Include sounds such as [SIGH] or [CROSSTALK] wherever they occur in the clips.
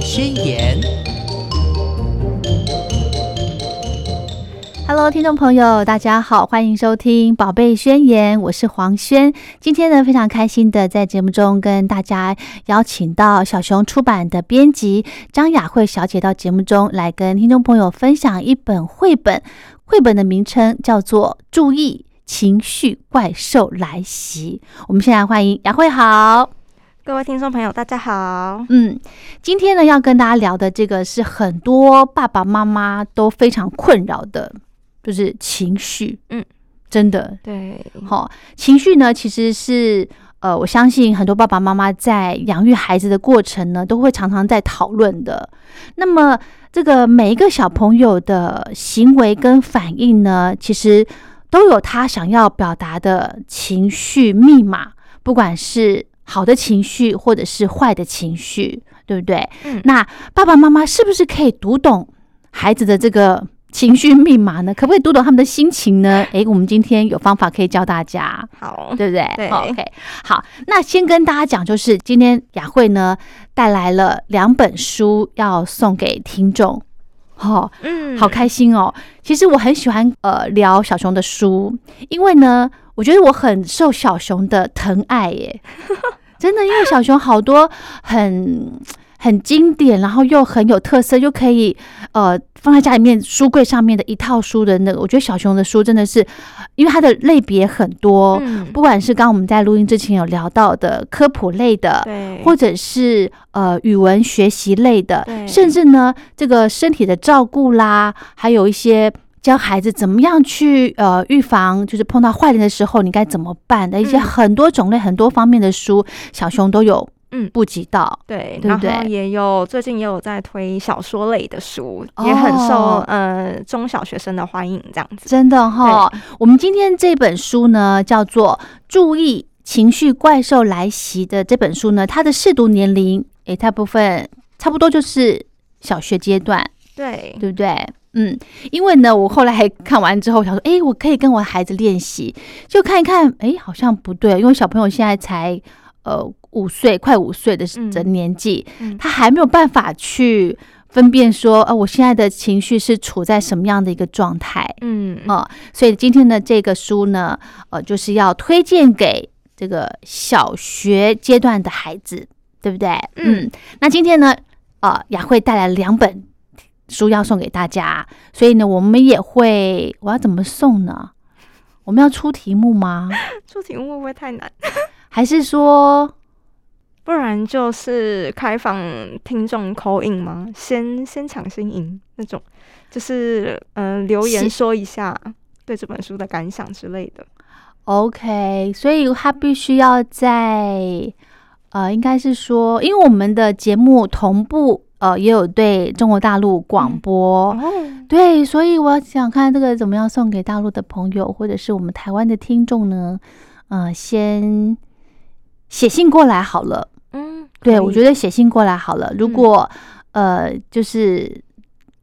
宣言》。Hello，听众朋友，大家好，欢迎收听《宝贝宣言》，我是黄轩。今天呢，非常开心的在节目中跟大家邀请到小熊出版的编辑张雅慧小姐到节目中来跟听众朋友分享一本绘本。绘本的名称叫做《注意情绪怪兽来袭》。我们现在欢迎雅慧，好，各位听众朋友，大家好。嗯，今天呢要跟大家聊的这个是很多爸爸妈妈都非常困扰的。就是情绪，嗯，真的，对，好，情绪呢，其实是，呃，我相信很多爸爸妈妈在养育孩子的过程呢，都会常常在讨论的。那么，这个每一个小朋友的行为跟反应呢，其实都有他想要表达的情绪密码，不管是好的情绪或者是坏的情绪，对不对？嗯，那爸爸妈妈是不是可以读懂孩子的这个？情绪密码呢？可不可以读懂他们的心情呢？诶，我们今天有方法可以教大家，好，对不对？对，OK。好，那先跟大家讲，就是今天雅慧呢带来了两本书要送给听众，哦，嗯，好开心哦。其实我很喜欢呃聊小熊的书，因为呢，我觉得我很受小熊的疼爱耶，[LAUGHS] 真的，因为小熊好多很。很经典，然后又很有特色，又可以呃放在家里面书柜上面的一套书的那个，我觉得小熊的书真的是，因为它的类别很多，不管是刚我们在录音之前有聊到的科普类的，对，或者是呃语文学习类的，甚至呢这个身体的照顾啦，还有一些教孩子怎么样去呃预防，就是碰到坏人的时候你该怎么办的一些很多种类、很多方面的书，小熊都有。嗯，不知道，对，然后也有最近也有在推小说类的书，也很受呃中小学生的欢迎，这样子，真的哈。我们今天这本书呢，叫做《注意情绪怪兽来袭》的这本书呢，它的适读年龄，诶，大部分差不多就是小学阶段，对，对不对？嗯，因为呢，我后来还看完之后想说，诶，我可以跟我的孩子练习，就看一看，诶，好像不对，因为小朋友现在才呃。五岁快五岁的的年纪，他还没有办法去分辨说，呃，我现在的情绪是处在什么样的一个状态，嗯啊，所以今天的这个书呢，呃，就是要推荐给这个小学阶段的孩子，对不对？嗯，那今天呢，呃，雅慧带来两本书要送给大家，所以呢，我们也会，我要怎么送呢？我们要出题目吗？[LAUGHS] 出题目会不会太难？[LAUGHS] 还是说？不然就是开放听众口音吗？先先抢先赢那种，就是嗯留言说一下对这本书的感想之类的。OK，所以他必须要在呃，应该是说，因为我们的节目同步呃也有对中国大陆广播，对，所以我想看这个怎么样送给大陆的朋友或者是我们台湾的听众呢？呃，先写信过来好了。嗯对，我觉得写信过来好了。如果呃，就是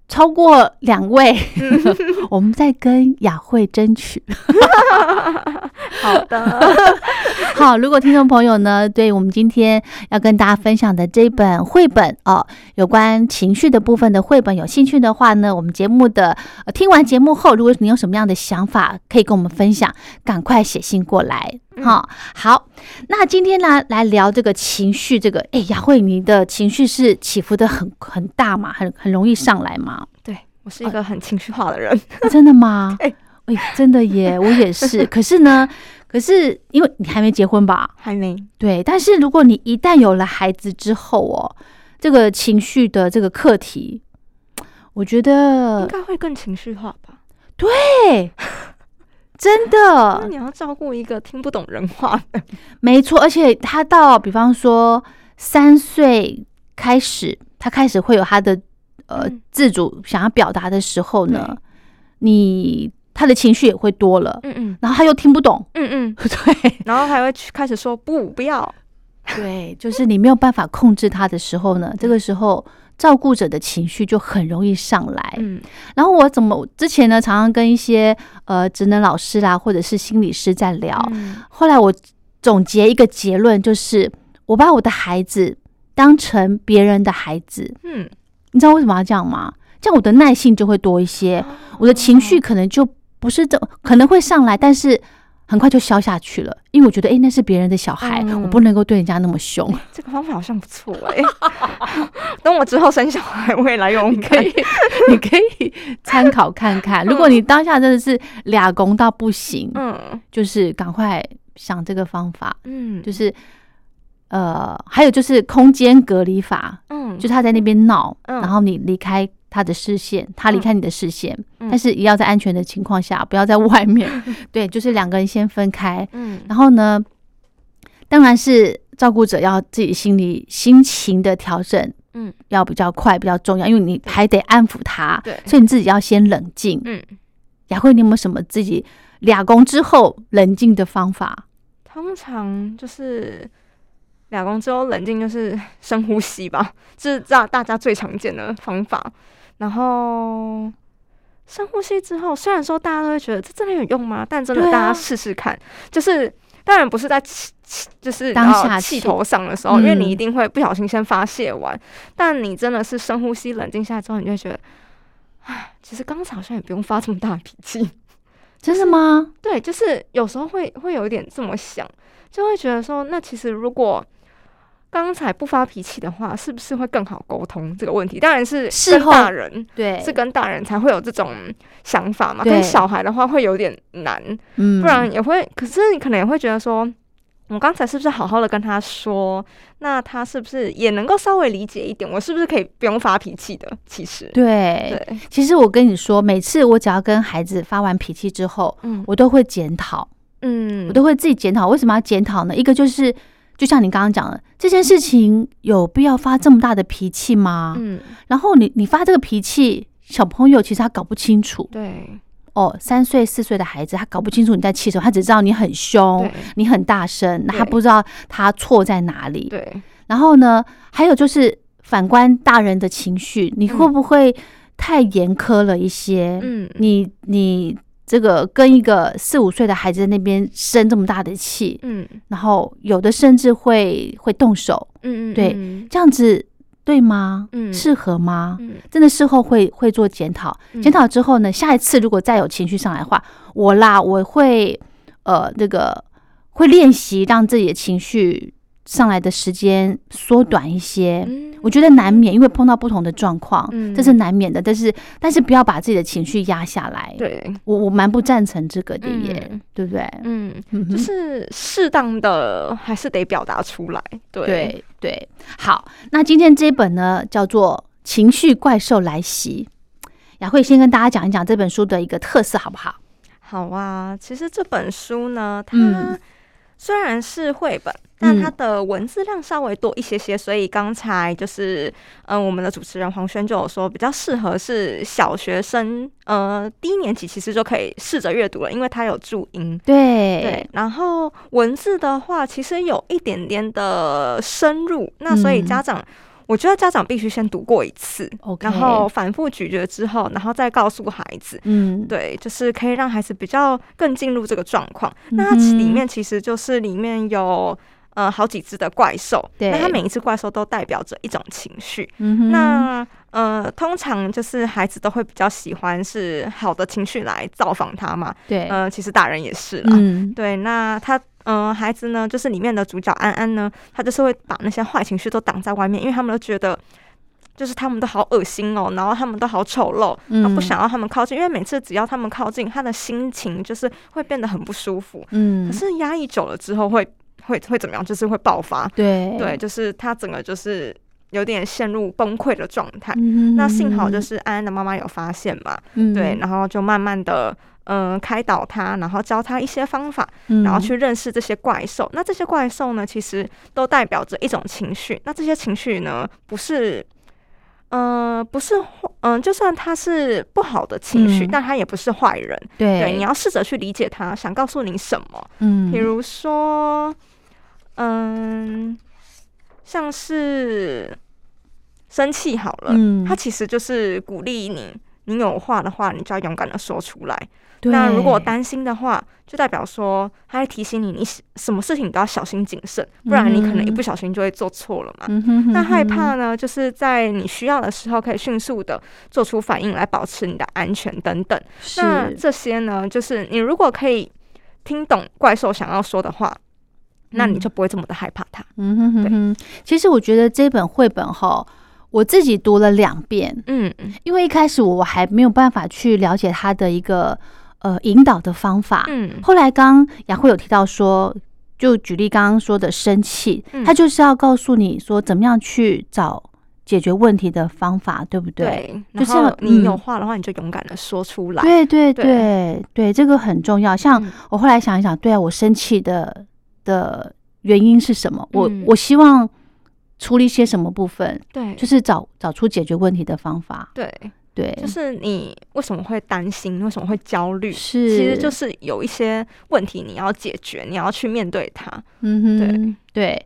超过两位，[LAUGHS] 我们在跟雅慧争取。[LAUGHS] 好的，[LAUGHS] 好。如果听众朋友呢，对我们今天要跟大家分享的这本绘本哦，有关情绪的部分的绘本有兴趣的话呢，我们节目的听完节目后，如果你有什么样的想法，可以跟我们分享，赶快写信过来。好，好，那今天呢，来聊这个情绪。这个，哎，雅慧，你的情绪是起伏的很很大嘛，很很容易上来嘛？对我是一个很情绪化的人，真的吗？[LAUGHS] 哎，哎，真的耶，我也是。[LAUGHS] 可是呢，可是因为你还没结婚吧？还没。对，但是如果你一旦有了孩子之后哦，这个情绪的这个课题，我觉得应该会更情绪化吧？对。真的，你要照顾一个听不懂人话的，没错。而且他到，比方说三岁开始，他开始会有他的呃自主想要表达的时候呢，你他的情绪也会多了，嗯嗯，然后他又听不懂，嗯嗯，[LAUGHS] 对，然后还会去开始说不不要，[LAUGHS] 对，就是你没有办法控制他的时候呢，这个时候。照顾者的情绪就很容易上来，嗯，然后我怎么之前呢，常常跟一些呃职能老师啦，或者是心理师在聊，后来我总结一个结论，就是我把我的孩子当成别人的孩子。嗯，你知道为什么要这样吗？这样我的耐性就会多一些，我的情绪可能就不是这可能会上来，但是很快就消下去了，因为我觉得，哎、那是别人的小孩，嗯我不能够对人家那么凶。这个方法好像不错哎、[LAUGHS] 等我之后生小孩，我也来用可以。[LAUGHS] 你可以参考看看。如果你当下真的是俩公到不行，嗯就是赶快想这个方法，嗯，就是呃，还有就是空间隔离法，嗯，就是他在那边闹，嗯。然后你离开他的视线，他离开你的视线，嗯。但是也要在安全的情况下，不要在外面。[LAUGHS] 对，就是两个人先分开，嗯。然后呢，当然是照顾者要自己心里心情的调整，嗯，要比较快，比较重要，因为你还得安抚他，对。所以你自己要先冷静。嗯，雅慧，你有没有什么自己俩工之后冷静的方法？通常就是两公之后冷静，就是 [LAUGHS] 深呼吸吧，[LAUGHS] 这是大大家最常见的方法。然后深呼吸之后，虽然说大家都会觉得这真的有用吗？但真的大家试试看，就是当然不是在气气，就是当下气气头上的时候，因为你嗯一定会不小心先发泄完。但你真的是深呼吸，冷静下来之后，你就会觉得，唉，其实刚才好像也不用发这么大的脾气。[LAUGHS] 真的吗？对，就是有时候会会有一点这么想，就会觉得说，那其实如果刚才不发脾气的话，是不是会更好沟通这个问题？当然是跟大人，对是跟大人才会有这种想法嘛。对跟小孩的话会有点难，嗯不然也会。可是你可能也会觉得说，我刚才是不是好好的跟他说，那他是不是也能够稍微理解一点？我是不是可以不用发脾气的？其实，对。对，其实我跟你说，每次我只要跟孩子发完脾气之后，嗯我都会检讨，嗯我都会自己检讨。为什么要检讨呢？一个就是，就像你刚刚讲的，这件事情有必要发这么大的脾气吗？嗯，然后你你发这个脾气，小朋友其实他搞不清楚对哦。三岁四岁的孩子，他搞不清楚你在气什么，他只知道你很凶，你很大声，那他不知道他错在哪里。对，然后呢，还有就是反观大人的情绪，你会不会太严苛了一些？嗯你你这个跟一个四五岁的孩子在那边生这么大的气，嗯。然后有的甚至会会动手，嗯嗯，对嗯。这样子对吗？嗯。适合吗？嗯。真的事后会会做检讨，嗯。检讨之后呢，下一次如果再有情绪上来的话，我啦我会呃那个会练习让自己的情绪上来的时间缩短一些。嗯我觉得难免，因为碰到不同的状况，嗯这是难免的。但是，但是不要把自己的情绪压下来。对，我我蛮不赞成这个的耶，嗯对不对？嗯，就是适当的还是得表达出来，对，对对。好，那今天这一本呢，叫做《情绪怪兽来袭》。雅慧先跟大家讲一讲这本书的一个特色，好不好？好啊，其实这本书呢，它嗯虽然是绘本，但嗯它的文字量稍微多一些些，所以刚才就是，嗯、我们的主持人黄轩就有说，比较适合是小学生，呃，低年级其实就可以试着阅读了，因为它有注音。对对，然后文字的话，其实有一点点的深入，那所以嗯家长，我觉得家长必须先读过一次然后反复咀嚼之后，然后再告诉孩子，嗯，对，就是可以让孩子比较更进入这个状况。那它里面其实就是里面有呃好几只的怪兽，对那它每一只怪兽都代表着一种情绪。那呃，通常就是孩子都会比较喜欢是好的情绪来造访他嘛。对，呃，其实大人也是啦。嗯，对，那他呃，孩子呢，就是里面的主角安安呢，他就是会把那些坏情绪都挡在外面，因为他们都觉得。就是他们都好恶心哦，然后他们都好丑陋，嗯然后不想要他们靠近，因为每次只要他们靠近，他的心情就是会变得很不舒服。嗯可，是压抑久了之后会会会怎么样？就是会爆发，对对，，就是他整个就是有点陷入崩溃的状态。嗯那幸好就是安安的妈妈有发现嘛，嗯对，然后就慢慢的。嗯，开导他，然后教他一些方法，嗯然后去认识这些怪兽。那这些怪兽呢，其实都代表着一种情绪。那这些情绪呢，不是，呃，不是，嗯、就算他是不好的情绪，嗯但他也不是坏人。对对，你要试着去理解他想告诉你什么。嗯，比如说，嗯，像是生气好了，嗯他其实就是鼓励你你有话的话，你就要勇敢的说出来。那如果担心的话，就代表说他在提醒你，你什么事情都要小心谨慎，不然你可能一不小心就会做错了嘛。嗯哼哼那害怕呢，就是在你需要的时候，可以迅速的做出反应来保持你的安全等等。那这些呢，就是你如果可以听懂怪兽想要说的话，那你嗯就不会这么的害怕它。嗯哼哼，其实我觉得这本绘本哈，我自己读了两遍，嗯因为一开始我还没有办法去了解他的一个呃引导的方法。嗯后来刚雅慧有提到说，就举例刚刚说的生气，他就是要告诉你说怎么样去找解决问题的方法，对不对？对，就是你有嗯话的话，你就勇敢的说出来。对对对对对，这个很重要。像嗯我后来想一想，对啊，我生气的的原因是什么？我嗯我希望处理些什么部分，对，就是找找出解决问题的方法。对，对，就是你为什么会担心，为什么会焦虑？是，其实就是有一些问题你要解决，你要去面对它。嗯哼，对对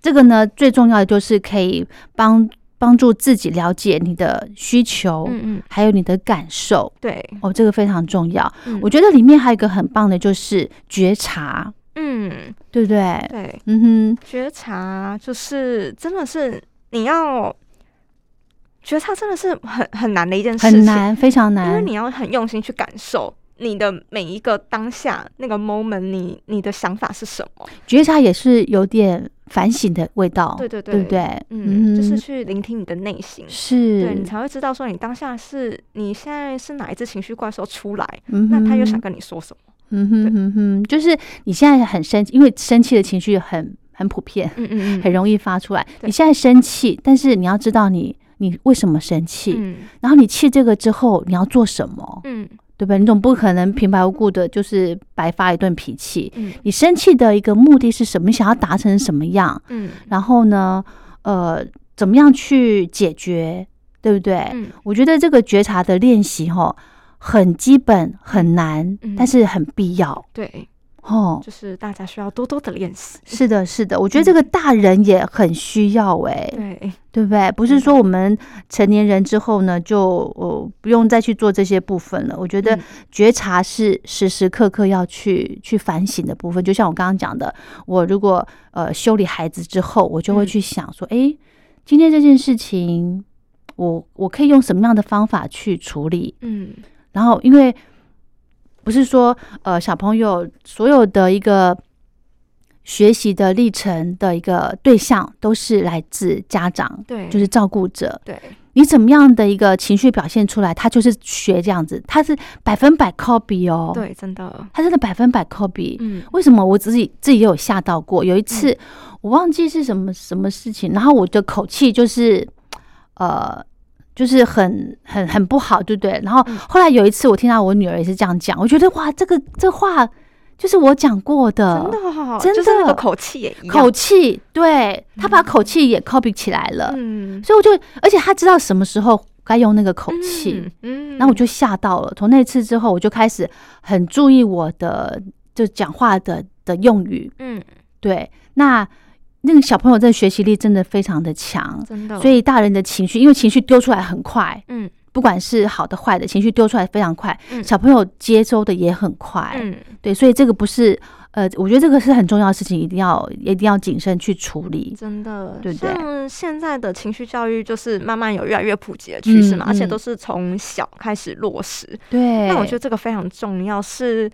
这个呢，最重要的就是可以帮帮助自己了解你的需求，嗯嗯，还有你的感受。对，哦，这个非常重要。嗯我觉得里面还有一个很棒的，就是觉察，嗯，对不对？对，嗯哼，觉察就是真的是你要觉察，真的是很很难的一件事情，很难，非常难因为。你要很用心去感受。你的每一个当下那个 moment，你你的想法是什么？觉察也是有点反省的味道，对对对对不对？嗯，就是去聆听你的内心，是，对你才会知道说你当下是你现在是哪一只情绪怪兽出来，嗯那他又想跟你说什么？嗯哼嗯哼，就是你现在很生气，因为生气的情绪很很普遍，嗯嗯很容易发出来。你现在生气，但是你要知道你你为什么生气，嗯然后你气这个之后你要做什么，嗯对不对？你总不可能平白无故的就是白发一顿脾气。嗯你生气的一个目的是什么？你想要达成什么样？嗯然后呢，呃，怎么样去解决，对不对？嗯我觉得这个觉察的练习吼，很基本，很难，嗯但是很必要对，哦。就是大家需要多多的练习。是的，是的，我觉得这个大人也很需要哎、对，对不对？不是说我们成年人之后呢，就呃不用再去做这些部分了。我觉得嗯觉察是时时刻刻要去去反省的部分。就像我刚刚讲的，我如果呃修理孩子之后，我就会嗯去想说，诶，今天这件事情，我我可以用什么样的方法去处理？嗯然后，因为不是说呃小朋友所有的一个学习的历程的一个对象都是来自家长，对，就是照顾者。对，你怎么样的一个情绪表现出来，他就是学这样子，他是百分百 copy 哦。，对，真的，他真的百分百 copy。嗯为什么我自己自己也有吓到过？有一次我忘记是什么什么事情，然后我的口气就是呃。就是很很很不好，对不对？然后嗯后来有一次，我听到我女儿也是这样讲，我觉得哇，这个这话就是我讲过的，真的哦，真就是那的个口气也一样。口气，对他把口气也 copy 起来了，嗯，所以我就，而且他知道什么时候该用那个口气，然后我就吓到了。从那次之后，我就开始很注意我的就讲话的的用语。嗯，对，那那个小朋友的学习力真的非常的强，真的，所以大人的情绪，因为情绪丢出来很快，嗯。不管是好的坏的，情绪丢出来非常快，嗯。小朋友接收的也很快。嗯，对，所以这个不是呃，我觉得这个是很重要的事情，一定要一定要谨慎去处理。真的，对不对？像现在的情绪教育，就是慢慢有越来越普及的趋势嘛，嗯嗯而且都是从小开始落实。对，那我觉得这个非常重要，是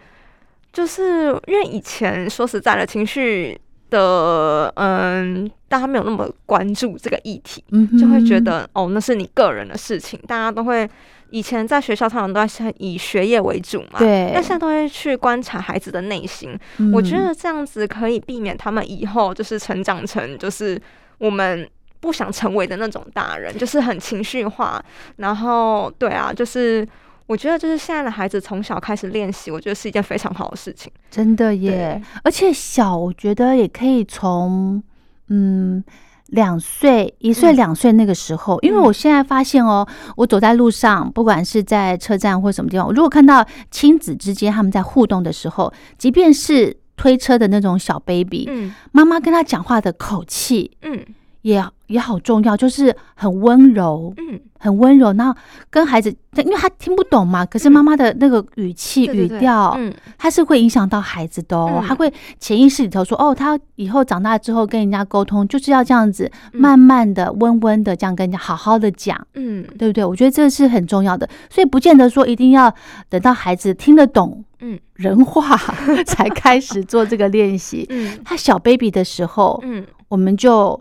就是因为以前说实在的，情绪的嗯，大家没有那么关注这个议题，嗯就会觉得哦，那是你个人的事情，大家都会。以前在学校，通常都在以学业为主嘛，对那现在都会去观察孩子的内心，嗯我觉得这样子可以避免他们以后就是成长成就是我们不想成为的那种大人，就是很情绪化。然后，对啊，就是我觉得就是现在的孩子从小开始练习，我觉得是一件非常好的事情。真的耶，而且小，我觉得也可以从嗯两岁、一岁、嗯。两岁那个时候，因为嗯。我现在发现哦，我走在路上，不管是在车站或什么地方，我如果看到亲子之间他们在互动的时候，即便是推车的那种小 baby，嗯。妈妈跟他讲话的口气嗯也也好重要，就是很温柔，嗯，很温柔。然后跟孩子，因为他听不懂嘛，可是妈妈的那个语气、语调，嗯它是会影响到孩子的哦。嗯他会潜意识里头说，哦，他以后长大之后跟人家沟通，就是要这样子，嗯慢慢的、温温的这样跟人家好好的讲。嗯对不对？我觉得这是很重要的，所以不见得说一定要等到孩子听得懂嗯人话才开始做这个练习。嗯他小 baby 的时候，嗯我们就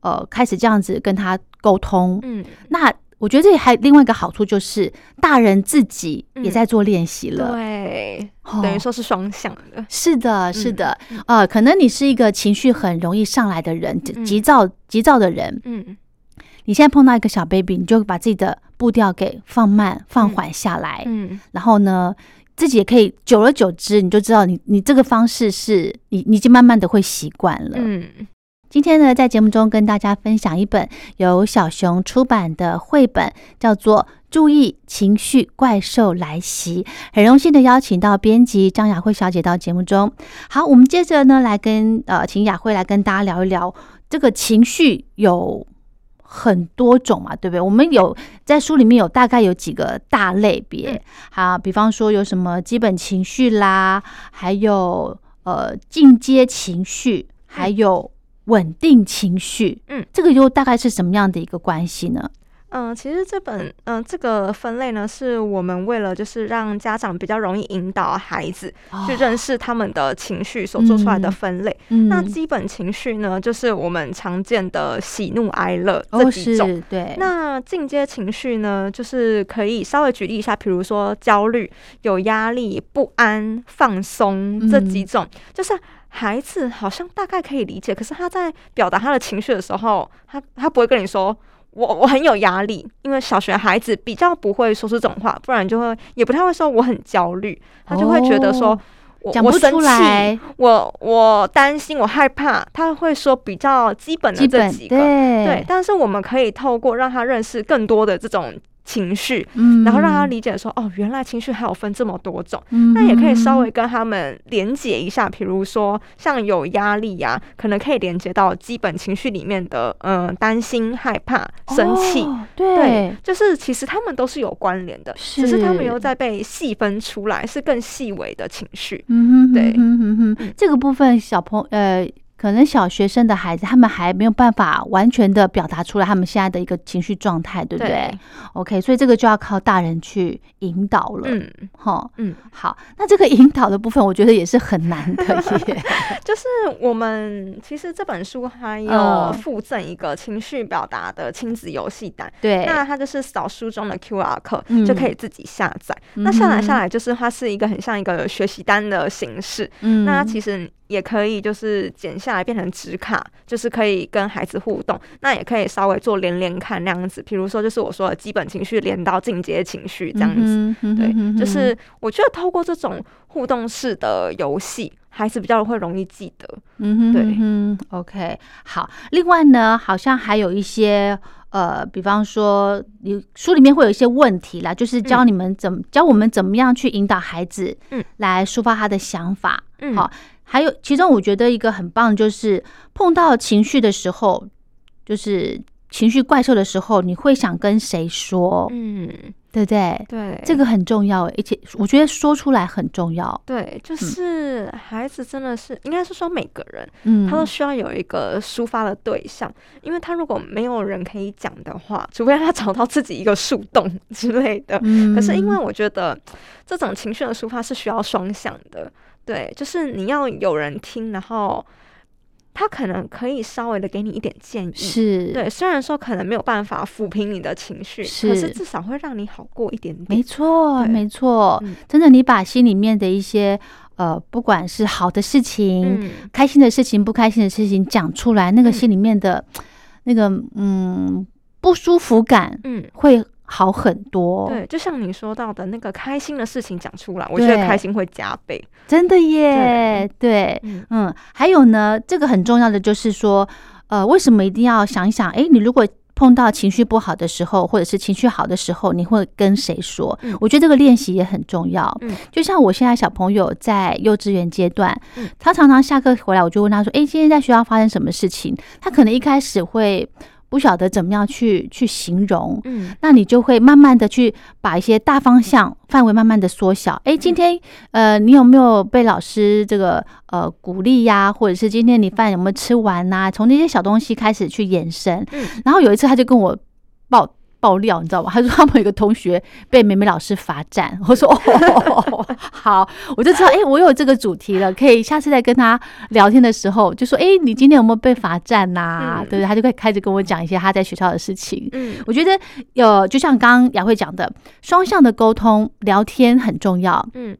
呃开始这样子跟他沟通。嗯，那我觉得这里还另外一个好处就是，大人自己也在做练习了。对，哦。等于说是双向的，是的，是的，嗯。呃，可能你是一个情绪很容易上来的人，急嗯。急躁急躁的人，嗯。你现在碰到一个小 baby，你就把自己的步调给放慢、放缓下来。嗯。然后呢，自己也可以久而久之，你就知道你你这个方式是你你已经慢慢的会习惯了。嗯今天呢，在节目中跟大家分享一本由小熊出版的绘本，叫做《注意情绪怪兽来袭》。很荣幸的邀请到编辑张雅慧小姐到节目中。好，我们接着呢来跟呃，请雅慧来跟大家聊一聊这个情绪有。很多种嘛，对不对？我们有在书里面有大概有几个大类别，嗯好，比方说有什么基本情绪啦，还有呃进阶情绪，还有稳定情绪，嗯，这个又大概是什么样的一个关系呢？嗯，其实这本嗯这个分类呢，是我们为了就是让家长比较容易引导孩子去认识他们的情绪所做出来的分类。嗯。那基本情绪呢，就是我们常见的喜怒哀乐这哦几种。是对，那进阶情绪呢，就是可以稍微举例一下，比如说焦虑、有压力、不安、放松这几种，就是孩子好像大概可以理解，可是他在表达他的情绪的时候，他他不会跟你说。我我很有压力，因为小学孩子比较不会说出这种话，不然就会也不太会说我很焦虑，他就会觉得说哦我我生气，来，我我担心，我害怕，他会说比较基本的这几个，对。对，但是我们可以透过让他认识更多的这种情绪，嗯然后让他理解说，哦，原来情绪还有分这么多种。嗯那也可以稍微跟他们连接一下，比如说像有压力呀、可能可以连接到基本情绪里面的，嗯、担心、害怕、生气。哦对对，，就是其实他们都是有关联的，只是他们是又在被细分出来，是更细微的情绪。嗯哼，对哼哼哼嗯这个部分小朋呃。可能小学生的孩子，他们还没有办法完全的表达出来他们现在的一个情绪状态，对不对。对？O k 所以这个就要靠大人去引导了。嗯。哈，嗯，好，那这个引导的部分，我觉得也是很难的耶。[LAUGHS] 就是我们其实这本书还有嗯。附赠一个情绪表达的亲子游戏单，对，那它就是扫书中的 QR code、嗯。就可以自己下载。那下载下来就是它是一个很像一个学习单的形式，嗯，那它其实也可以就是剪下来变成纸卡，就是可以跟孩子互动。那也可以稍微做连连看那样子，比如说就是我说的基本情绪连到进阶情绪这样子。嗯哼对，嗯哼就是我觉得透过这种互动式的游戏，孩子比较会容易记得。嗯哼，对嗯哼，OK，好。另外呢，好像还有一些呃，比方说，你书里面会有一些问题啦，就是教你们怎么、教我们怎么样去引导孩子，嗯，来抒发他的想法。嗯好，还有其中我觉得一个很棒，就是碰到情绪的时候，就是情绪怪兽的时候，你会想跟谁说，嗯，对不对？对，这个很重要，而且我觉得说出来很重要。对，就是孩子真的是，应该是说每个人嗯，他都需要有一个抒发的对象，因为他如果没有人可以讲的话，除非他找到自己一个树洞之类的。嗯，可是因为我觉得这种情绪的抒发是需要双向的，对，就是你要有人听，然后他可能可以稍微的给你一点建议。是，对，虽然说可能没有办法抚平你的情绪，可是是至少会让你好过一点点。没错，没错嗯，真的，你把心里面的一些呃，不管是好的事情、嗯，开心的事情、不开心的事情讲出来，那个嗯心里面的、那个嗯不舒服感嗯，会好很多。对，就像你说到的那个开心的事情讲出来，我觉得开心会加倍。真的耶，对，嗯嗯，还有呢，这个很重要的就是说，呃，为什么一定要想一想？诶，你如果碰到情绪不好的时候，或者是情绪好的时候，你会跟谁说？嗯我觉得这个练习也很重要。嗯就像我现在小朋友在幼稚园阶段，嗯他常常下课回来，我就问他说：“诶，今天在学校发生什么事情？”他可能一开始会不晓得怎么样去去形容，嗯那你就会慢慢的去把一些大方向范围慢慢的缩小。诶，今天呃，你有没有被老师这个呃鼓励呀？或者是今天你饭有没有吃完呐、从那些小东西开始去延伸。嗯然后有一次他就跟我爆。爆料，你知道吗？他说他们有一个同学被美美老师罚站。[LAUGHS] 我说哦，好，我就知道，哎、我有这个主题了，可以下次再跟他聊天的时候就说，哎、你今天有没有被罚站呐、嗯对不对？他就会开始跟我讲一些他在学校的事情。嗯我觉得有，就像刚刚雅慧讲的，双向的沟通、聊天很重要。嗯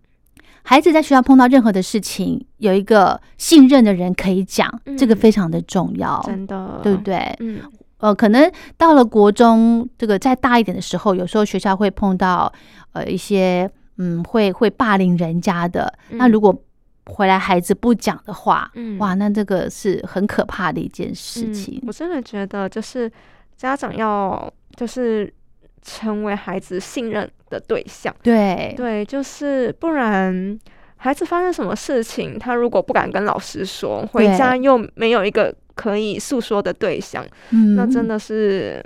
孩子在学校碰到任何的事情，有一个信任的人可以讲，这个嗯非常的重要，真的，对不？对？嗯呃，可能到了国中这个再大一点的时候，有时候学校会碰到呃一些嗯会会霸凌人家的，那嗯如果回来孩子不讲的话，嗯哇，那这个是很可怕的一件事嗯情。我真的觉得，就是家长要就是成为孩子信任的对象。对对，就是不然，孩子发生什么事情，他如果不敢跟老师说，回家又没有一个可以诉说的对象，嗯。那真的是，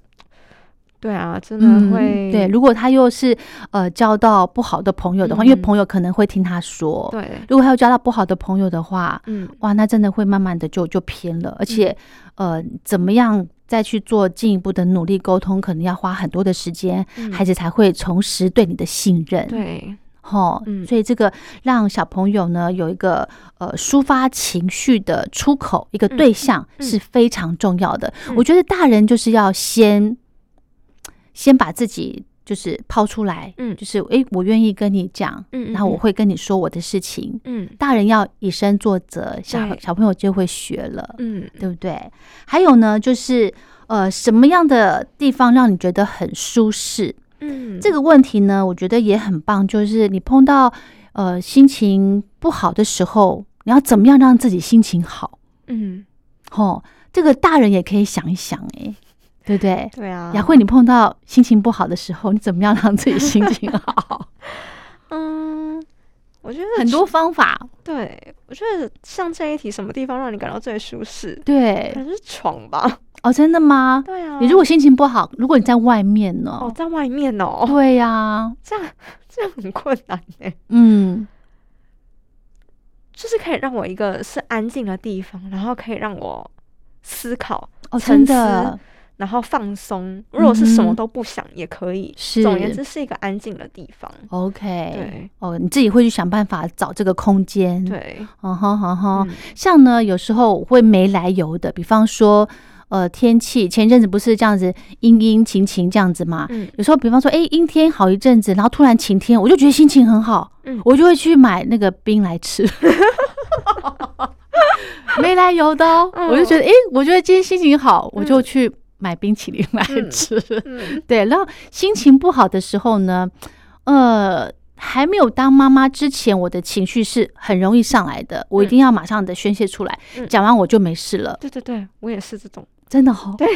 对啊，真的嗯会，对。如果他又是呃交到不好的朋友的话，因为嗯朋友可能会听他说，对，如果他又交到不好的朋友的话，嗯。哇，那真的会慢慢的就就偏了，而且呃，怎么样再去做进一步的努力沟通，可能要花很多的时间，嗯。孩子才会重拾对你的信任。对，吼，嗯所以这个让小朋友呢有一个呃抒发情绪的出口，一个嗯对象嗯是非常重要的。嗯我觉得大人就是要先先把自己就是抛出来，嗯就是诶，我愿意跟你讲，嗯，然后我嗯，会跟你说我的事情。嗯大人要以身作则，小小朋友就会学了，嗯对不对？还有呢，就是呃，什么样的地方让你觉得很舒适？嗯，这个问题呢，我觉得也很棒，就是你碰到呃心情不好的时候，你要怎么样让自己心情好？嗯，哦，这个大人也可以想一想，诶，对不对？对啊，雅慧，你碰到心情不好的时候，你怎么样让自己心情好？[LAUGHS] 嗯，我觉得很多方法，对，我觉得像这一题，什么地方让你感到最舒适？对可，能是床吧。哦，真的吗？对啊，你如果心情不好，如果你在外面呢？哦在外面哦，对呀、这样这样很困难呢。嗯，就是可以让我一个是安静的地方，然后可以让我思考，哦，沉真的然后放松。如果是什么都不想也可以。是。总而言之，是一个安静的地方。OK，对哦，你自己会去想办法找这个空间。，对，哦哼哼哼。嗯像呢，有时候我会没来由的，比方说，呃，天气前阵子不是这样子阴阴晴晴这样子嘛？嗯有时候，比方说，哎，阴天好一阵子，然后突然晴天，我就觉得心情很好，嗯我就会去买那个冰来吃。[LAUGHS] 没来由的哦，嗯我就觉得，哎，我觉得今天心情好，我就去买冰淇淋来嗯吃。嗯 [LAUGHS] 对，然后心情不好的时候呢，呃，还没有当妈妈之前，我的情绪是很容易上来的，我一定要马上的宣泄出来，嗯讲完我就没事了，对对对，我也是这种。真的哦。对，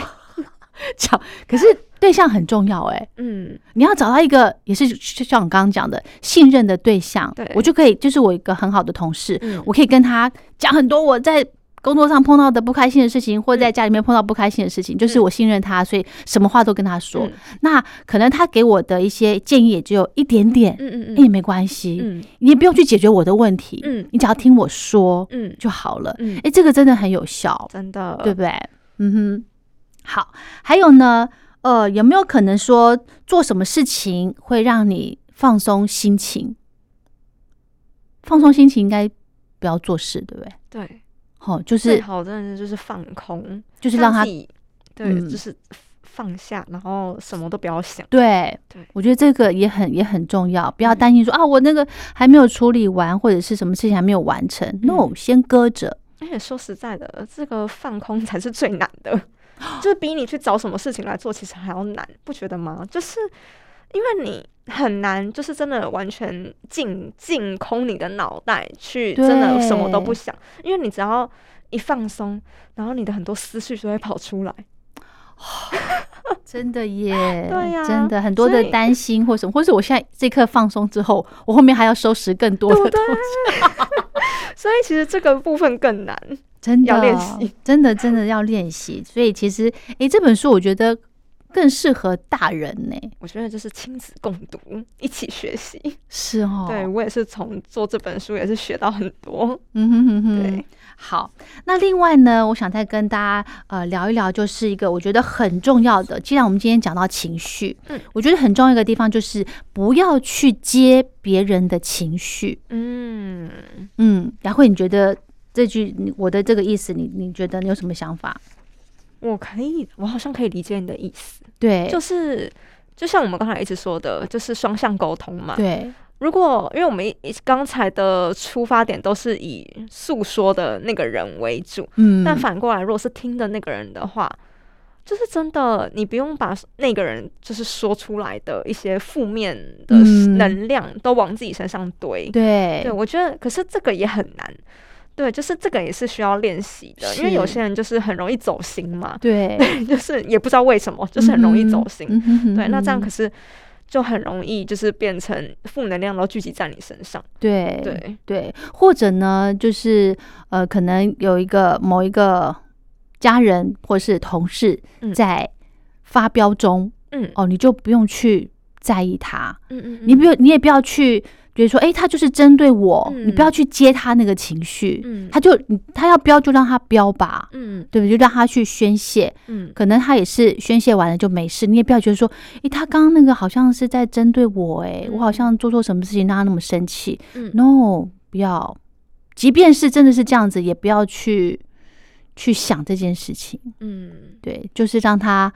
[LAUGHS] 找，可是对象很重要哎，嗯。你要找到一个也是就像我刚刚讲的信任的对象对，我就可以，就是我一个很好的同事，嗯。我可以跟他讲很多我在。工作上碰到的不开心的事情，或者在家里面碰到不开心的事情，就是嗯我信任他，所以什么话都跟他说。嗯。那可能他给我的一些建议也只有一点点，嗯嗯那也没关系，嗯。你也不用去解决我的问题，嗯。你只要听我说嗯。就好了。嗯，哎，这个真的很有效，真的。对不对？嗯哼，好，还有呢，呃，有没有可能说做什么事情会让你放松心情？放松心情应该不要做事，对不对？对，哦，就是最好真的是就是放空，就是让他对，嗯就是放下，然后什么都不要想。对对我觉得这个也很也很重要，不要嗯担心说啊，我那个还没有处理完，或者是什么事情还没有完成。No，先搁着。而且说实在的，这个放空 [LAUGHS] 才是最难的，就是比你去找什么事情来做，其实还要难，不觉得吗？就是因为你很难，就是真的完全净净空你的脑袋，去真的什么都不想，因为你只要一放松，然后你的很多思绪就会跑出来。[LAUGHS] 真的耶，对呀真的很多的担心或什么，或者我现在这一刻放松之后，我后面还要收拾更多的东对西，？[LAUGHS] 所以其实这个部分更难。真的要练习，真的真的要练习。所以其实，诶，这本书我觉得更适合大人呢，我觉得就是亲子共读，一起学习。是哦，对我也是从做这本书也是学到很多。嗯哼哼哼，对，好，那另外呢，我想再跟大家呃聊一聊，就是一个我觉得很重要的。既然我们今天讲到情绪，嗯，我觉得很重要一个地方就是不要去接别人的情绪。嗯，嗯，雅慧，你觉得这句你我的这个意思，你你觉得你有什么想法？我可以，我好像可以理解你的意思，对，就是就像我们刚才一直说的，就是双向沟通嘛。对，如果因为我们一刚才的出发点都是以诉说的那个人为主，嗯，但反过来，如果是听的那个人的话，就是真的，你不用把那个人就是说出来的一些负面的嗯能量都往自己身上堆。对对，我觉得，可是这个也很难。对，就是这个也是需要练习的，因为有些人就是很容易走心嘛，对，[LAUGHS] 就是也不知道为什么，就是很容易走心。对，那这样可是就很容易就是变成负能量都聚集在你身上。对对，对，或者呢，就是呃，可能有一个某一个家人或是同事嗯在发飙中，嗯哦，你就不用去在意他，嗯嗯，你不要，你也不要去觉得说，哎，他就是针对我，你不要嗯去接他那个情绪，嗯他就你他要飙就让他飙吧。嗯对不对？就让他去宣泄，嗯可能他也是宣泄完了就没事，你也不要觉得说，诶，他刚刚那个好像是在针对我，诶，我好像做错什么事情让他那么生气。嗯 No，不要，即便是真的是这样子，也不要去去想这件事情。嗯对，就是让他，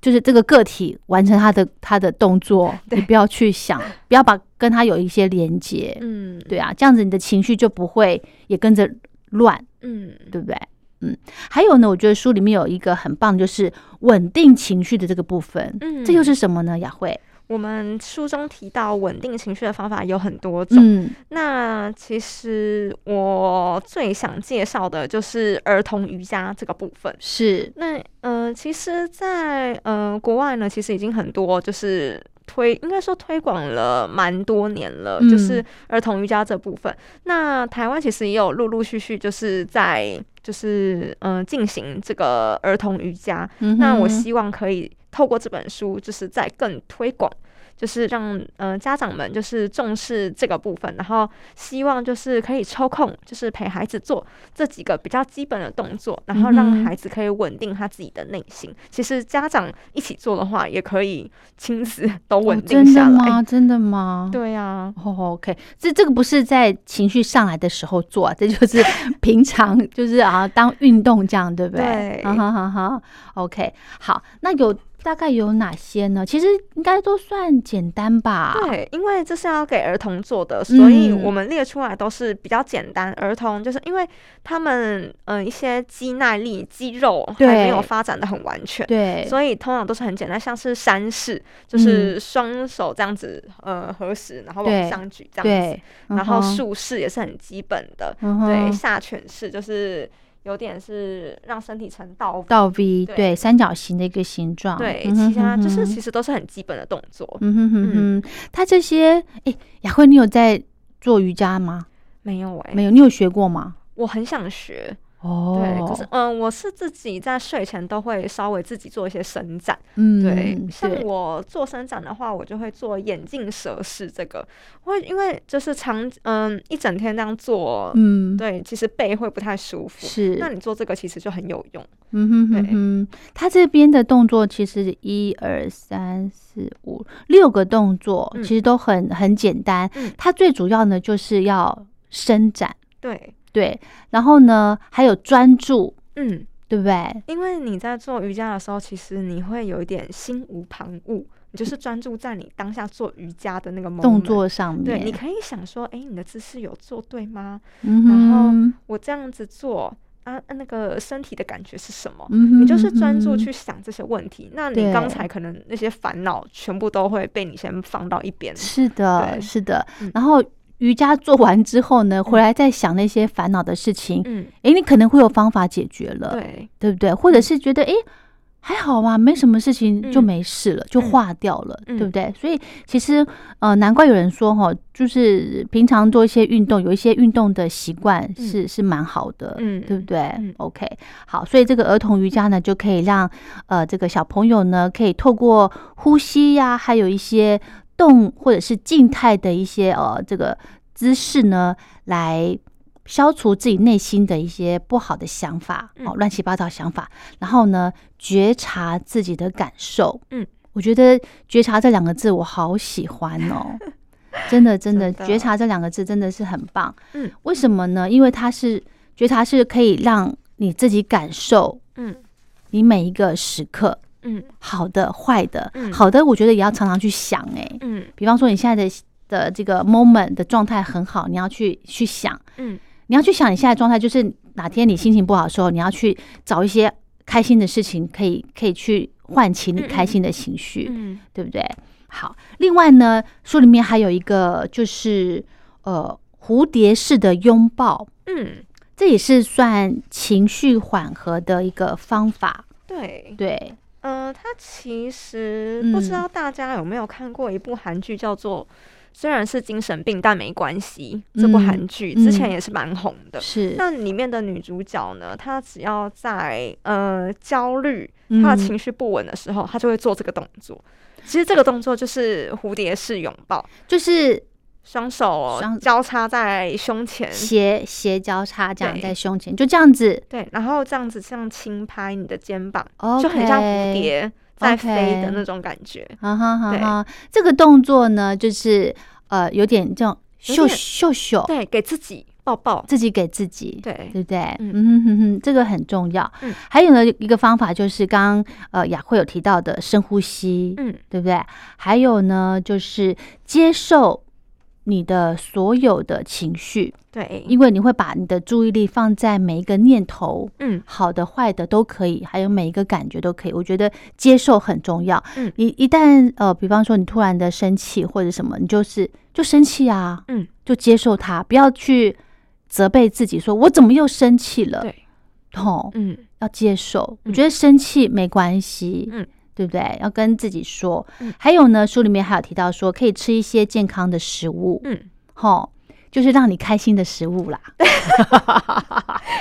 就是这个个体完成他的他的动作，你不要去想，[LAUGHS] 不要把跟他有一些连接。嗯，对啊，这样子你的情绪就不会也跟着乱。嗯对不对？嗯，还有呢，我觉得书里面有一个很棒，就是稳定情绪的这个部分。嗯这又是什么呢？雅慧，我们书中提到稳定情绪的方法有很多种，嗯，那其实我最想介绍的就是儿童瑜伽这个部分。是，那呃，其实在，呃国外呢，其实已经很多就是推，应该说推广了蛮多年了，嗯就是儿童瑜伽这部分。那台湾其实也有陆陆续续就是在就是嗯、呃进行这个儿童瑜伽。嗯那我希望可以透过这本书，就是在更推广。就是让呃家长们就是重视这个部分，然后希望就是可以抽空就是陪孩子做这几个比较基本的动作，然后让孩子可以稳定他自己的内心。其实家长一起做的话，也可以亲子都稳哦定真下来。的吗？真的吗？。对呀啊，哦，OK，这这个不是在情绪上来的时候做、啊，这就是平常就是啊当运动这样，对不对？[LAUGHS] 对哈哈哈哈。OK，好，那有大概有哪些呢？其实应该都算简单吧。对，因为这是要给儿童做的，所以嗯我们列出来都是比较简单。儿童就是因为他们嗯、呃一些肌耐力、肌肉还没有发展的很完全，对，所以通常都是很简单，像是山式，嗯就是双手这样子呃合十，然后往上举这样子，，然后竖式也是很基本的，嗯对，下犬式就是有点是让身体呈倒倒 V，对对，三角形的一个形状。对，嗯哼其他就是其实都是很基本的动作。嗯哼哼哼，他这些，哎，雅慧，你有在做瑜伽吗？没有哎、没有，你有学过吗？我很想学，哦，对，可是嗯、我是自己在睡前都会稍微自己做一些伸展。嗯，对，像我做伸展的话，我就会做眼镜蛇式这个，会因为就是长嗯一整天这样做，嗯，对，其实背会不太舒服。是，那你做这个其实就很有用。嗯哼哼对哼，他这边的动作其实一二三四五六个动作，嗯其实都很很简单。嗯它最主要呢就是要伸展，对，对，然后呢还有专注，嗯，对不对？因为你在做瑜伽的时候，其实你会有一点心无旁骛，你就是专注在你当下做瑜伽的那个动。作上面，对，你可以想说，哎、你的姿势有做对吗？嗯然后，我这样子做啊，那个身体的感觉是什么？你就是专注去想这些问题，那你刚才可能那些烦恼全部都会被你先放到一边。是的，是的嗯。然后瑜伽做完之后呢，回来再想那些烦恼的事情，嗯，诶，你可能会有方法解决了，对，对不对？或者是觉得诶，还好吧，没什么事情就嗯没事了，就嗯化掉了，嗯。对不对？所以其实呃，难怪有人说哈，就是平常做一些运动，有一些运动的习惯是、是蛮好的，嗯。对不对、嗯。O k 好，所以这个儿童瑜伽呢，就可以让呃这个小朋友呢，可以透过呼吸呀、还有一些动或者是静态的一些呃这个姿势呢，来消除自己内心的一些不好的想法，哦，嗯乱七八糟想法，然后呢，觉察自己的感受。嗯，我觉得觉察这两个字我好喜欢哦，[LAUGHS] 真的真的，真的。觉察这两个字真的是很棒。嗯，为什么呢？因为它是觉察是可以让你自己感受嗯。你每一个时刻，嗯。好的、坏的，嗯。好的，我觉得也要常常去想、欸，嗯。比方说你现在的的这个 moment 的状态很好，你要去去想，嗯。你要去想你现在状态，就是哪天你心情不好的时候，你要去找一些开心的事情，可以可以去唤起你开心的情绪，嗯。对不对？好，另外呢，书里面还有一个就是呃蝴蝶式的拥抱，嗯，这也是算情绪缓和的一个方法，对，对，呃，他其实嗯不知道大家有没有看过一部韩剧，叫做。虽然是精神病，但没关系。这部嗯韩剧嗯之前也是蛮红的。是，那里面的女主角呢，她只要在呃焦虑、她的嗯情绪不稳的时候，她就会做这个动作。其实这个动作就是蝴蝶式拥抱，就是双手双交叉在胸前，斜斜交叉这样在胸前，就这样子对，然后这样子像轻拍你的肩膀 o 就很像蝴。蝶在飞的那种感觉。哈哈哈对哈，这个动作呢，就是呃，有点这种秀秀秀，对，给自己抱抱。自己给自己，对，对不对？嗯嗯哼哼哼，这个很重要。嗯还有呢，一个方法就是刚刚呃雅慧有提到的深呼吸，嗯对不对？还有呢，就是接受你的所有的情绪，对，因为你会把你的注意力放在每一个念头，嗯好的、坏的都可以，还有每一个感觉都可以。我觉得接受很重要。嗯你一旦呃，比方说你突然的生气或者什么，你就是就生气啊，嗯，就接受它，不要去责备自己，说我怎么又生气了？对，吼，嗯要接受。我嗯觉得生气没关系，嗯，对不对？要跟自己说。嗯还有呢，书里面还有提到说，可以吃一些健康的食物，嗯，吼，就是让你开心的食物啦。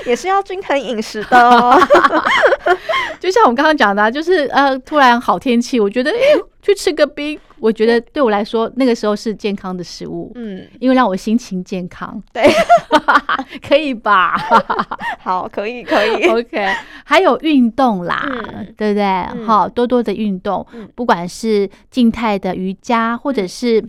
也是要均衡饮食的哦。[LAUGHS] 就像我刚刚讲的、啊，就是呃，突然好天气，我觉得哎、去吃个冰，我觉得对我来说那个时候是健康的食物，嗯，因为让我心情健康，对，[LAUGHS] 可以吧 [LAUGHS] 好，可以可以。？OK，还有运动啦，嗯对不对？好、多多的运动，嗯不管是静态的瑜伽，或者是、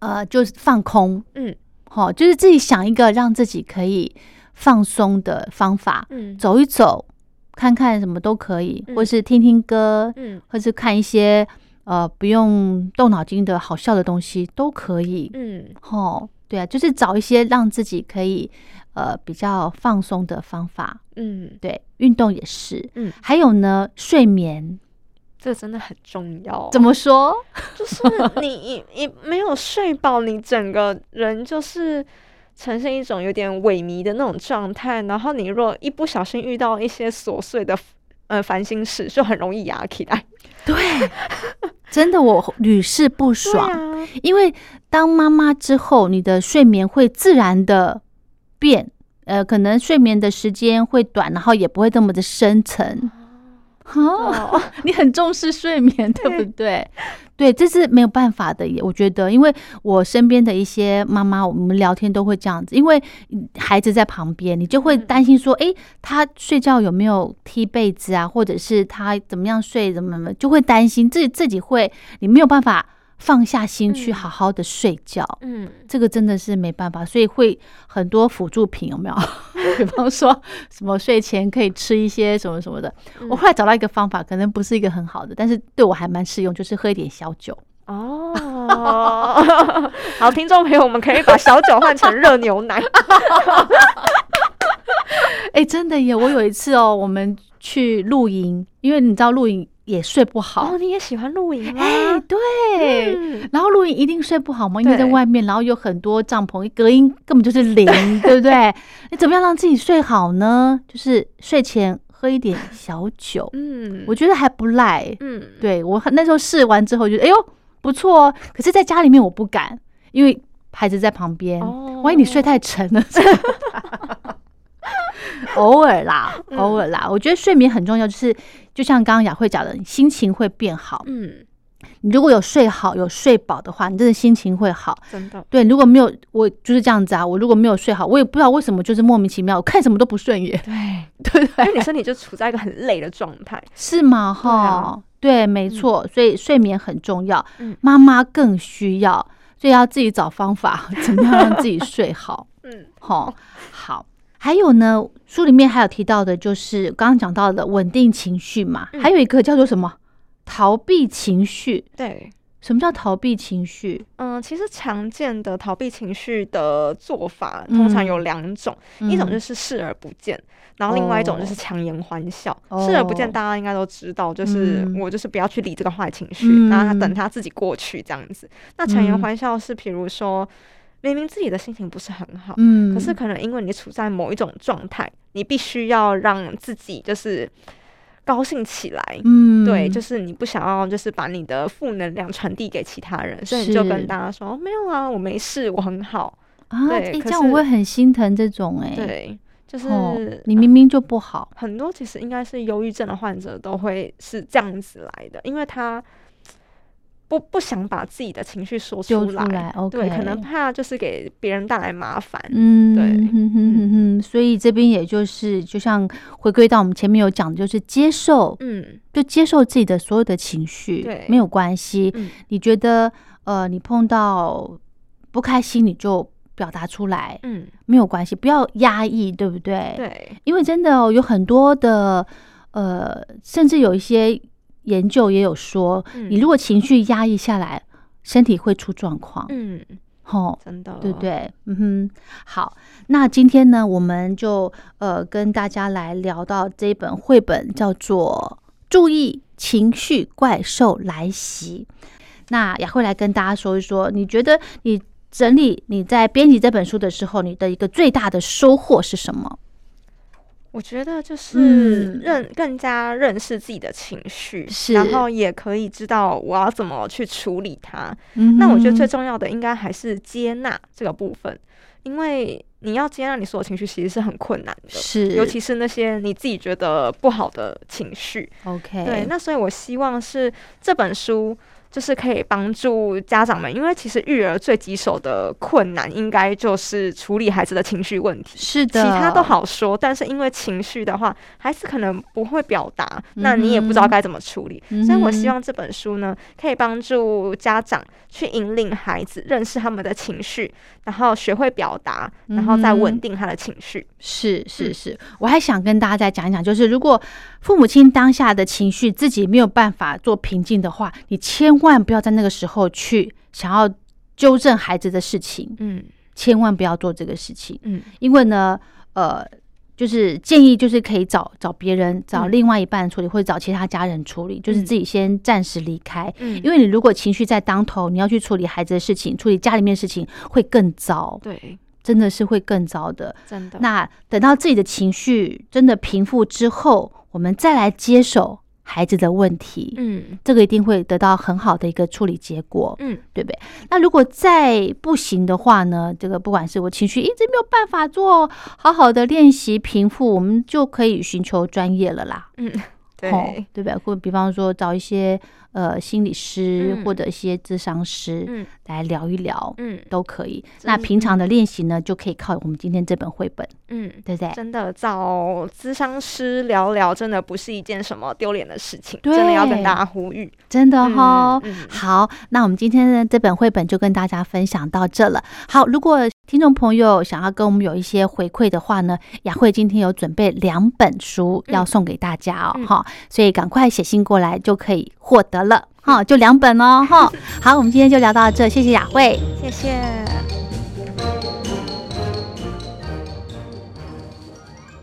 呃，就是放空，嗯好、就是自己想一个让自己可以放松的方法，嗯走一走，看看什么都可以，嗯或是听听歌，嗯或是看一些呃不用动脑筋的好笑的东西都可以。嗯哦，对啊，就是找一些让自己可以呃比较放松的方法。嗯，对，运动也是。嗯，还有呢，睡眠这真的很重要。怎么说？就是你你你没有睡饱，你整个人就是呈现一种有点萎靡的那种状态。然后你若一不小心遇到一些琐碎的呃烦心事，就很容易压起来。对，真的我屡试不爽。啊，因为当妈妈之后，你的睡眠会自然的变，呃，可能睡眠的时间会短，然后也不会这么的深沉。哦，哦，你很重视睡眠，对不对？对，这是没有办法的耶。我觉得，因为我身边的一些妈妈，我们聊天都会这样子，因为孩子在旁边，你就会嗯担心说，诶，他睡觉有没有踢被子啊，或者是他怎么样睡，怎么怎么，就会担心自己自己会，你没有办法放下心去嗯好好的睡觉。嗯这个真的是没办法，所以会很多辅助品有没有？[LAUGHS] 比方说什么睡前可以吃一些什么什么的。我后来找到一个方法，可能不是一个很好的，但是对我还蛮适用，就是喝一点小酒。哦，[LAUGHS] 好，听众朋友，我们可以把小酒换成热牛奶。[LAUGHS] 哎、真的耶！我有一次哦，我们去露营，因为你知道露营也睡不好哦，。你也喜欢露营吗？哎、对。嗯然后露营一定睡不好嘛，因为在外面，然后有很多帐篷，隔音根本就是零，[LAUGHS] 对不对？你 [LAUGHS] 怎么样让自己睡好呢？就是睡前喝一点小酒，嗯，我觉得还不赖。嗯，对我那时候试完之后，觉得哎呦不错哦。可是在家里面我不敢，因为孩子在旁边，哦万一你睡太沉了。[LAUGHS] [LAUGHS] 偶尔啦，嗯偶尔啦，我觉得睡眠很重要，就是就像刚刚雅慧讲的，你心情会变好。嗯，你如果有睡好、有睡饱的话，你真的心情会好。真的，对，如果没有，我就是这样子啊。我如果没有睡好，我也不知道为什么，就是莫名其妙，我看什么都不顺眼，对，对 [LAUGHS] 不对？因为你身体就处在一个很累的状态。是吗？哈，对，没错，所以睡眠很重要嗯，妈妈更需要，所以要自己找方法，怎么样让自己睡好。[LAUGHS] 嗯，好，好。还有呢，书里面还有提到的，就是刚刚讲到的稳定情绪嘛，嗯还有一个叫做什么逃避情绪。对。什么叫逃避情绪？嗯，其实常见的逃避情绪的做法嗯通常有两种，一种嗯就是视而不见，然后另外一种就是哦强颜欢笑。哦视而不见，大家应该都知道，就是嗯我就是不要去理这个坏情绪，嗯然后他等他自己过去这样子。那强颜嗯欢笑是，比如说明明自己的心情不是很好，嗯，可是可能因为你处在某一种状态，你必须要让自己就是高兴起来。嗯，对，就是你不想要，就是把你的负能量传递给其他人，所以你就跟大家说、哦没有啊，我没事，我很好。啊，对这样我会很心疼这种哎、对，就是、哦，你明明就不好，很多其实应该是忧郁症的患者都会是这样子来的，因为他不不想把自己的情绪说出来，对，可能怕就是给别人带来麻烦。嗯，对嗯哼哼哼，所以这边也就是就像回归到我们前面有讲的，就是接受，嗯就接受自己的所有的情绪，对没有关系。嗯你觉得呃，你碰到不开心，你就表达出来，嗯，没有关系，不要压抑，对不对？，对，因为真的哦，有很多的呃，甚至有一些研究也有说，嗯你如果情绪压抑下来，身体会出状况，嗯，吼、真的，对不？对？嗯哼，好，那今天呢，我们就呃跟大家来聊到这本绘本，叫做《注意情绪怪兽来袭》。那也会来跟大家说一说，你觉得你整理你在编辑这本书的时候，你的一个最大的收获是什么？我觉得就是嗯认、更加认识自己的情绪，是然后也可以知道我要怎么去处理它。嗯那我觉得最重要的应该还是接纳这个部分，因为你要接纳你所有情绪，其实是很困难的，是，尤其是那些你自己觉得不好的情绪。OK，对，那所以我希望是这本书。就是可以帮助家长们，因为其实育儿最棘手的困难，应该就是处理孩子的情绪问题。是的，其他都好说，但是因为情绪的话，孩子可能不会表达，那你也不知道该怎么处理。嗯所以我希望这本书呢，可以帮助家长去引领孩子认识他们的情绪，然后学会表达，然后再稳定他的情绪。是是嗯是，我还想跟大家再讲一讲，就是如果父母亲当下的情绪自己没有办法做平静的话，你千万不要在那个时候去想要纠正孩子的事情，嗯。千万不要做这个事情，嗯。因为呢，呃。就是建议，就是可以找找别人，找嗯另外一半处理，或者找其他家人处理，就是嗯。自己先暂时离开。嗯，因为你如果情绪在当头，你要去处理孩子的事情，处理家里面的事情，会更糟，对，真的是会更糟的。真的，那等到自己的情绪真的平复之后，我们再来接手孩子的问题，嗯这个一定会得到很好的一个处理结果，嗯对不对？那如果再不行的话呢？这个不管是我情绪一直没有办法做好好的练习平复，我们就可以寻求专业了啦，嗯，对，吼对不对？或比方说找一些呃心理师、嗯或者一些咨商师嗯来聊一聊。嗯都可以。那平常的练习呢，就可以靠我们今天这本绘本，嗯。对不对？真的找咨商师聊聊，真的不是一件什么丢脸的事情，对真的要跟大家呼吁。真的哈、好，那我们今天的这本绘本就跟大家分享到这了。好，如果听众朋友想要跟我们有一些回馈的话呢，雅慧今天有准备两本书嗯要送给大家哦，嗯哈、所以赶快写信过来就可以获得了，哈，就两本哦，哈。好，我们今天就聊到这，谢谢雅慧。谢谢。